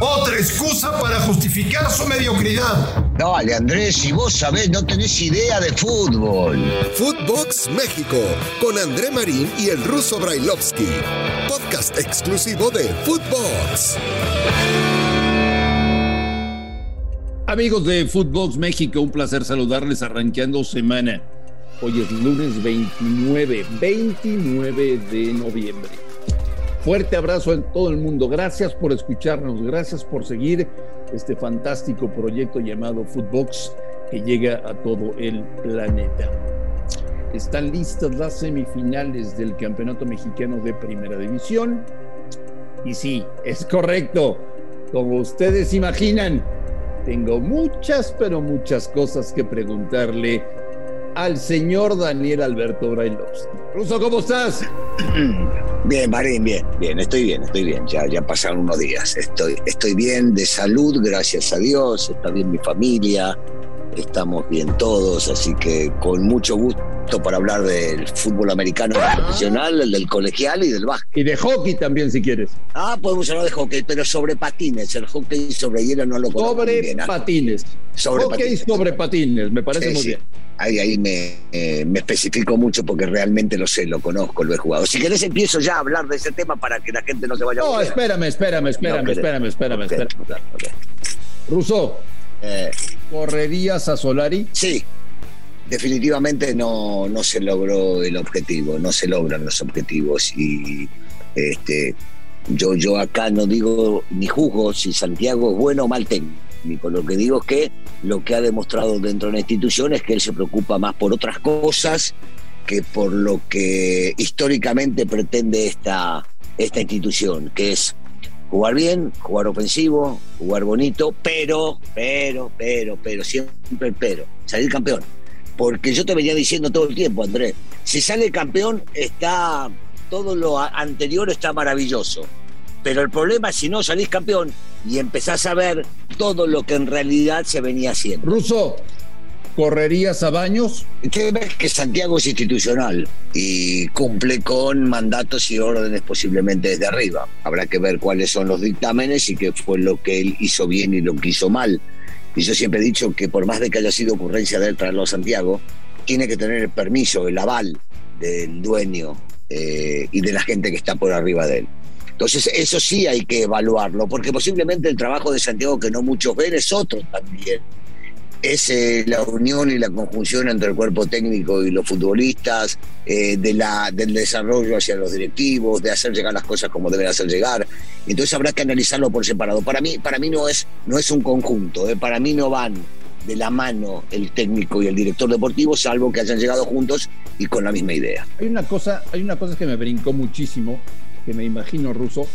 Otra excusa para justificar su mediocridad. Dale, Andrés, si vos sabés, no tenés idea de fútbol. Footbox México, con André Marín y el ruso Brailovsky. Podcast exclusivo de Footbox. Amigos de Footbox México, un placer saludarles arranqueando semana. Hoy es lunes 29, 29 de noviembre. Fuerte abrazo en todo el mundo. Gracias por escucharnos, gracias por seguir este fantástico proyecto llamado Footbox que llega a todo el planeta. Están listas las semifinales del Campeonato Mexicano de Primera División. Y sí, es correcto. Como ustedes imaginan, tengo muchas, pero muchas cosas que preguntarle al señor Daniel Alberto Brailovsky. Ruso, ¿cómo estás? Bien, Marín, bien, bien, estoy bien, estoy bien. Ya, ya pasaron unos días. Estoy, estoy bien de salud, gracias a Dios. Está bien mi familia, estamos bien todos, así que con mucho gusto para hablar del fútbol americano profesional, el del colegial y del básquet. Y de hockey también, si quieres. Ah, podemos hablar de hockey, pero sobre patines. El hockey sobre hielo no lo conozco Sobre bien, ¿ah? patines. Sobre hockey patines. sobre patines, me parece Sí, muy sí. bien. Ahí, ahí me, eh, me especifico mucho porque realmente lo sé, lo conozco, lo he jugado. Si querés empiezo ya a hablar de ese tema para que la gente no se vaya a No, espérame, espérame, espérame, No, espérame, espérame, espérame. ok. Ruso, Eh, ¿correrías a Solari? sí, definitivamente no, no se logró el objetivo, no se logran los objetivos. Y este, yo, yo acá no digo ni juzgo si Santiago es bueno o mal técnico. Lo que digo es que lo que ha demostrado dentro de la institución es que él se preocupa más por otras cosas que por lo que históricamente pretende esta, esta institución, que es jugar bien, jugar ofensivo, jugar bonito, pero, pero, pero, pero, siempre el pero, salir campeón. Porque yo te venía diciendo todo el tiempo, Andrés, si sale campeón está, todo lo anterior está maravilloso. Pero el problema es si no salís campeón y empezás a ver todo lo que en realidad se venía haciendo. Ruso, ¿correrías a Baños? Que ves que Santiago es institucional y cumple con mandatos y órdenes posiblemente desde arriba. Habrá que ver cuáles son los dictámenes y qué fue lo que él hizo bien y lo que hizo mal. Y yo siempre he dicho que por más de que haya sido ocurrencia de él traerlo a Santiago, tiene que tener el permiso, el aval del dueño eh, y de la gente que está por arriba de él. Entonces, eso sí hay que evaluarlo, porque posiblemente el trabajo de Santiago, que no muchos ven, es otro también es eh, la unión y la conjunción entre el cuerpo técnico y los futbolistas, eh, de la, del desarrollo hacia los directivos, de hacer llegar las cosas como deben hacer llegar. Entonces habrá que analizarlo por separado. Para mí, para mí no, es, no es un conjunto, eh, para mí no van de la mano el técnico y el director deportivo, salvo que hayan llegado juntos y con la misma idea. Hay una cosa, hay una cosa que me brincó muchísimo, que me imagino, Ruso,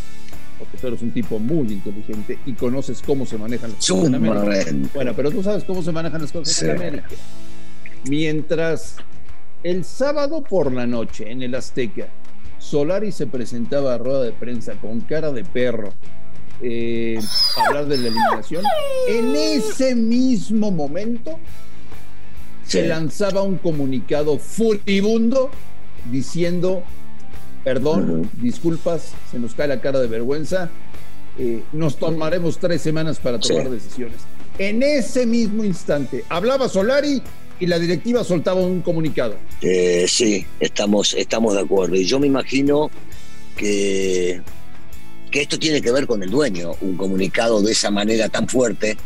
porque tú eres un tipo muy inteligente y conoces cómo se manejan las cosas en América. Bueno, pero tú sabes cómo se manejan las cosas Sí. en América. Mientras el sábado por la noche en el Azteca, Solari se presentaba a rueda de prensa con cara de perro, eh, hablar de la eliminación, en ese mismo momento se lanzaba un comunicado furibundo diciendo, perdón, disculpas, se nos cae la cara de vergüenza, eh, nos tomaremos tres semanas para tomar Sí. decisiones. En ese mismo instante, hablaba Solari y la directiva soltaba un comunicado. Eh, sí, estamos, estamos de acuerdo. Y yo me imagino que, que esto tiene que ver con el dueño, un comunicado de esa manera tan fuerte,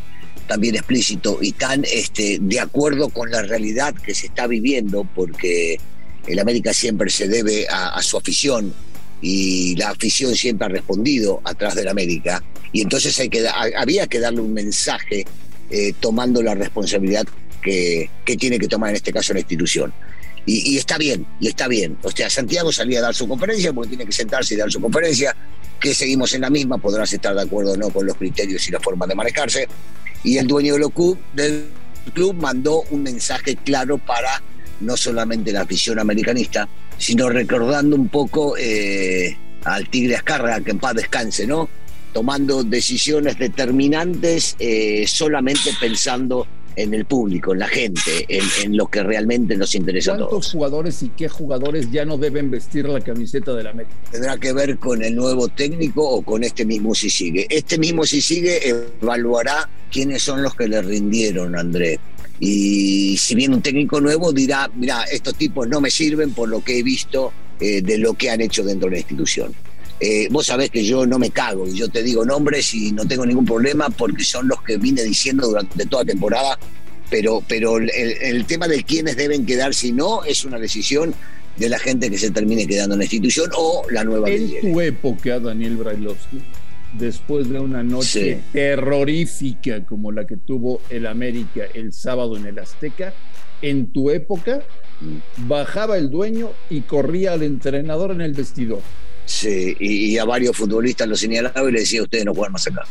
tan bien explícito y tan este, de acuerdo con la realidad que se está viviendo, porque el América siempre se debe a, a su afición y la afición siempre ha respondido atrás del América. Y entonces hay que, había que darle un mensaje eh, tomando la responsabilidad que, que tiene que tomar en este caso la institución. Y, y está bien, y está bien. O sea, Santiago salía a dar su conferencia porque tiene que sentarse y dar su conferencia, que seguimos en la misma, podrás estar de acuerdo o no con los criterios y la forma de manejarse. Y el dueño de lo club- del club mandó un mensaje claro para no solamente la afición americanista, sino recordando un poco eh, al Tigre Azcárraga, que en paz descanse, ¿no? Tomando decisiones determinantes eh, solamente pensando en el público, en la gente, en, lo que realmente nos interesa a todos. ¿Cuántos jugadores y qué jugadores ya no deben vestir la camiseta de la América? Tendrá que ver con el nuevo técnico o con este mismo si sigue. Este mismo si sigue evaluará quiénes son los que le rindieron, André. Y si viene un técnico nuevo, dirá, mira, estos tipos no me sirven por lo que he visto eh, de lo que han hecho dentro de la institución. Eh, vos sabés que yo no me cago y yo te digo nombres y no tengo ningún problema porque son los que vine diciendo durante toda temporada, pero, pero el, tema de quiénes deben quedar si no es una decisión de la gente que se termine quedando en la institución o la nueva En tu época, Daniel Brailovsky, después de una noche terrorífica como la que tuvo el América el sábado en el Azteca, en tu época bajaba el dueño y corría al entrenador en el vestidor. Sí, y, a varios futbolistas lo señalaba y le decía, ustedes no juegan más acá.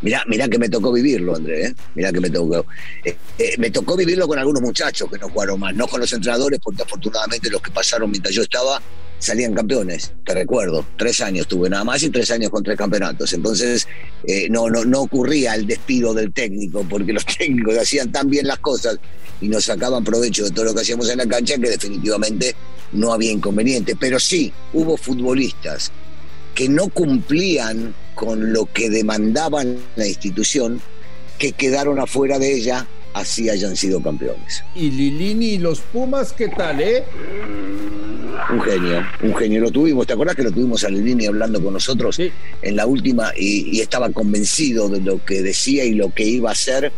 Mirá, mirá que me tocó vivirlo, André, ¿eh? mirá que me tocó. Eh, eh, me tocó vivirlo con algunos muchachos que no jugaron más, no con los entrenadores, porque afortunadamente los que pasaron mientras yo estaba salían campeones, te recuerdo. Tres años tuve nada más y tres años con tres campeonatos. Entonces, no, no, no ocurría el despido del técnico, porque los técnicos hacían tan bien las cosas y nos sacaban provecho de todo lo que hacíamos en la cancha que definitivamente no había inconveniente. Pero sí, hubo futbolistas que no cumplían con lo que demandaban la institución, que quedaron afuera de ella, así hayan sido campeones. ¿Y Lilini y los Pumas qué tal, eh? Un genio, un genio. Lo tuvimos, ¿te acuerdas que lo tuvimos a Lilini hablando con nosotros en la última y, y, estaba convencido de lo que decía y lo que iba a hacer?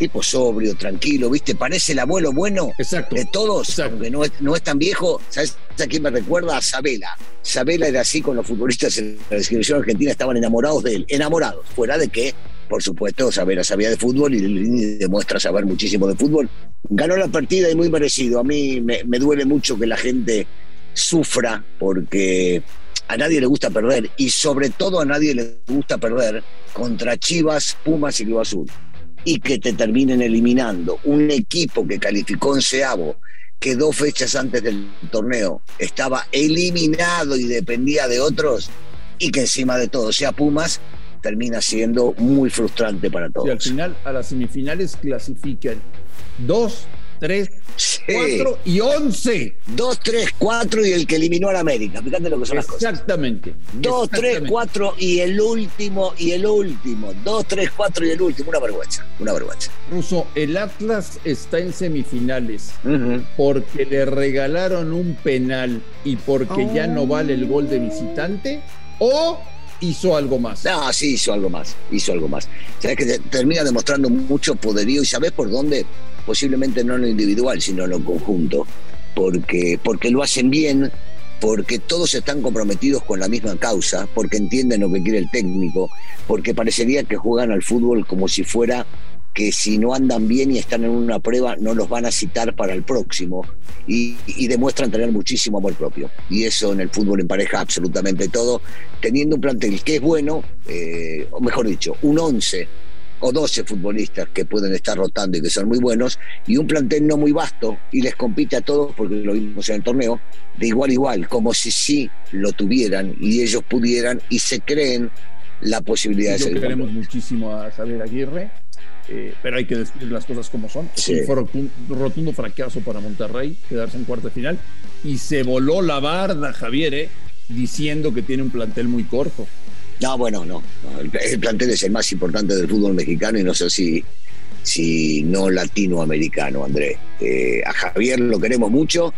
tipo sobrio, tranquilo, ¿viste? Parece el abuelo bueno de todos, aunque no es, no es tan viejo. ¿Sabes a quién me recuerda? A Sabela. Sabela era así con los futbolistas en la selección argentina, estaban enamorados de él, enamorados, fuera de que, por supuesto, Sabela sabía de fútbol y demuestra saber muchísimo de fútbol. Ganó la partida y muy merecido. A mí me, me duele mucho que la gente sufra porque a nadie le gusta perder y sobre todo a nadie le gusta perder contra Chivas, Pumas y Club Azul y que te terminen eliminando. Un equipo que calificó en Seabo, que dos fechas antes del torneo estaba eliminado y dependía de otros, y que encima de todo sea Pumas, termina siendo muy frustrante para todos. Y al final, a las semifinales clasifican dos 3, 4 y 11. 2, 3, 4 y el que eliminó a la América. Fíjate lo que son las cosas. Exactamente. 2, 3, 4 y el último, y el último. 2, 3, 4 y el último. Una vergüenza, una vergüenza. Ruso, el Atlas está en semifinales porque le regalaron un penal y porque ya no vale el gol de visitante o hizo algo más. No, sí hizo algo más, hizo algo más. Sabes que termina demostrando mucho poderío y sabes por dónde posiblemente no en lo individual, sino en lo conjunto, porque, porque lo hacen bien, porque todos están comprometidos con la misma causa, porque entienden lo que quiere el técnico, porque parecería que juegan al fútbol como si fuera que si no andan bien y están en una prueba no los van a citar para el próximo y, demuestran tener muchísimo amor propio. Y eso en el fútbol empareja absolutamente todo, teniendo un plantel que es bueno, eh, o mejor dicho, un 11 o 12 futbolistas que pueden estar rotando y que son muy buenos, y un plantel no muy vasto y les compite a todos, porque lo vimos en el torneo, de igual a igual, como si sí lo tuvieran y ellos pudieran y se creen la posibilidad de ser. queremos muchísimo a Javier Aguirre, eh, pero hay que decir las cosas como son. Fue un rotundo, fracaso para Monterrey quedarse en cuarta final y se voló la barda Javier, eh, diciendo que tiene un plantel muy corto. No, bueno, no. El, plantel es el más importante del fútbol mexicano y no sé si, si no latinoamericano, Andrés. Eh, a Javier lo queremos mucho.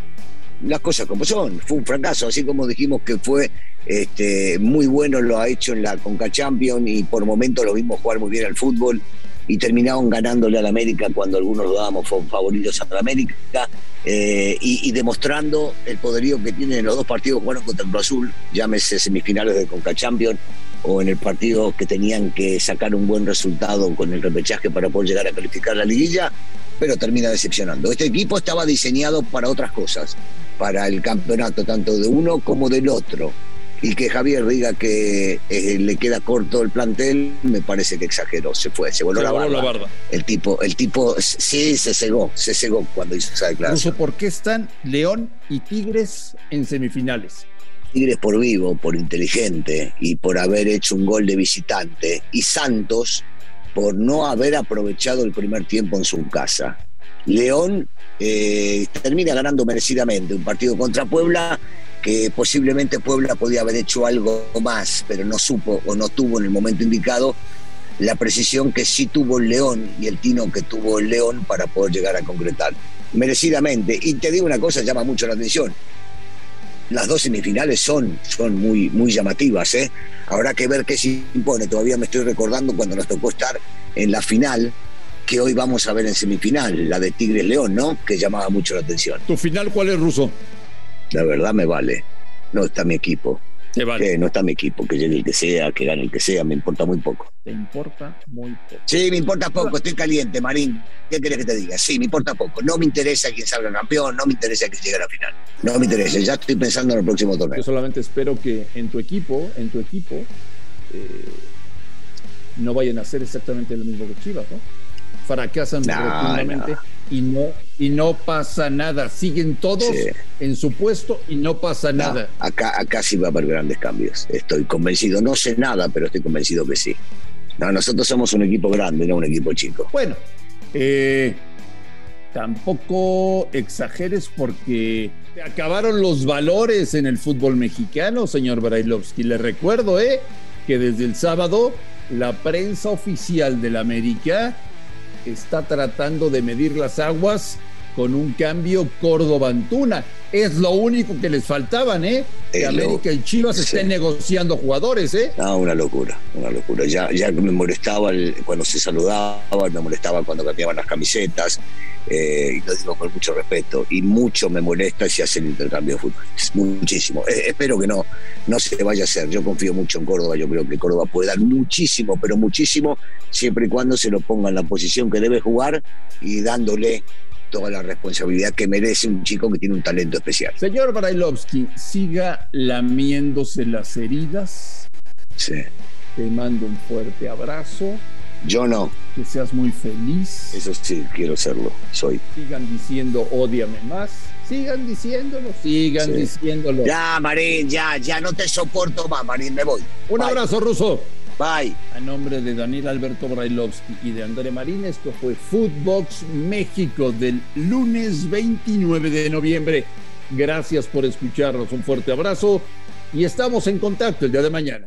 Las cosas como son. Fue un fracaso, así como dijimos que fue este, muy bueno, lo ha hecho en la Conca Champions y por momentos lo vimos jugar muy bien al fútbol y terminaron ganándole al América cuando algunos lo dábamos favoritos a la América eh, y, demostrando el poderío que tienen en los dos partidos que contra el Azul, llámese semifinales de Conca Champions o en el partido que tenían que sacar un buen resultado con el repechaje para poder llegar a calificar la liguilla, pero termina decepcionando. Este equipo estaba diseñado para otras cosas, para el campeonato tanto de uno como del otro. Y que Javier diga que eh, le queda corto el plantel, me parece que exageró, se fue, se voló, la, barba. El tipo, el tipo sí se cegó, se cegó cuando hizo esa declaración. ¿por qué están León y Tigres en semifinales? Tigres por vivo, por inteligente y por haber hecho un gol de visitante. Y Santos por no haber aprovechado el primer tiempo en su casa. León eh, termina ganando merecidamente un partido contra Puebla que posiblemente Puebla podía haber hecho algo más, pero no supo o no tuvo en el momento indicado la precisión que sí tuvo el León y el tino que tuvo el León para poder llegar a concretar. Merecidamente. Y te digo una cosa, llama mucho la atención. Las dos semifinales son, son muy, muy llamativas. ¿eh? Habrá que ver qué se impone. Todavía me estoy recordando cuando nos tocó estar en la final, que hoy vamos a ver en semifinal, la de Tigres León, ¿no? Que llamaba mucho la atención. ¿Tu final cuál es, Ruso? La verdad me vale. No está mi equipo. Vale. Eh, no está mi equipo, que llegue el que sea, que gane el que sea, me importa muy poco. Te importa muy poco. Sí, me importa poco, estoy caliente, Marín. ¿Qué querés que te diga? Sí, me importa poco. No me interesa quién salga campeón, no me interesa quién llegue a la final. No me interesa, ya estoy pensando en el próximo Yo torneo. solamente espero que en tu equipo, en tu equipo, eh, no vayan a hacer exactamente lo mismo que Chivas, ¿no? Fracasan No, rotundamente y no y no pasa nada. Siguen todos Sí. en su puesto y no pasa No, nada. acá, acá sí va a haber grandes cambios. Estoy convencido. No sé nada, pero estoy convencido que sí. No, nosotros somos un equipo grande, no un equipo chico. Bueno, eh, tampoco exageres porque se acabaron los valores en el fútbol mexicano, señor Brailovsky. Le recuerdo eh, que desde el sábado la prensa oficial del América está tratando de medir las aguas con un cambio Córdoba-Antuna. Es lo único que les faltaban, ¿eh? Que lo- América y Chivas sí. estén negociando jugadores, ¿eh? No, una locura, una locura. Ya, ya me molestaba el- cuando se saludaban, me molestaba cuando cambiaban las camisetas, eh, y lo digo con mucho respeto, y mucho me molesta si hacen intercambio de fútbol. Muchísimo. Eh, espero que no, no se vaya a hacer. Yo confío mucho en Córdoba, yo creo que Córdoba puede dar muchísimo, pero muchísimo, siempre y cuando se lo ponga en la posición que debe jugar y dándole toda la responsabilidad que merece un chico que tiene un talento especial. Señor Brailovsky, siga lamiéndose las heridas. Sí. Te mando un fuerte abrazo. Yo no, Que seas muy feliz. eso sí, quiero serlo, soy. Sigan diciendo ódiame más. Sigan diciéndolo. Sigan Sí. diciéndolo. Ya, Marín, ya, ya no te soporto más, Marín, me voy. Un Bye. abrazo ruso. Bye. A nombre de Daniel Alberto Brailovsky y de André Marín, esto fue Footbox México del lunes 29 de noviembre. Gracias por escucharnos. Un fuerte abrazo y estamos en contacto el día de mañana.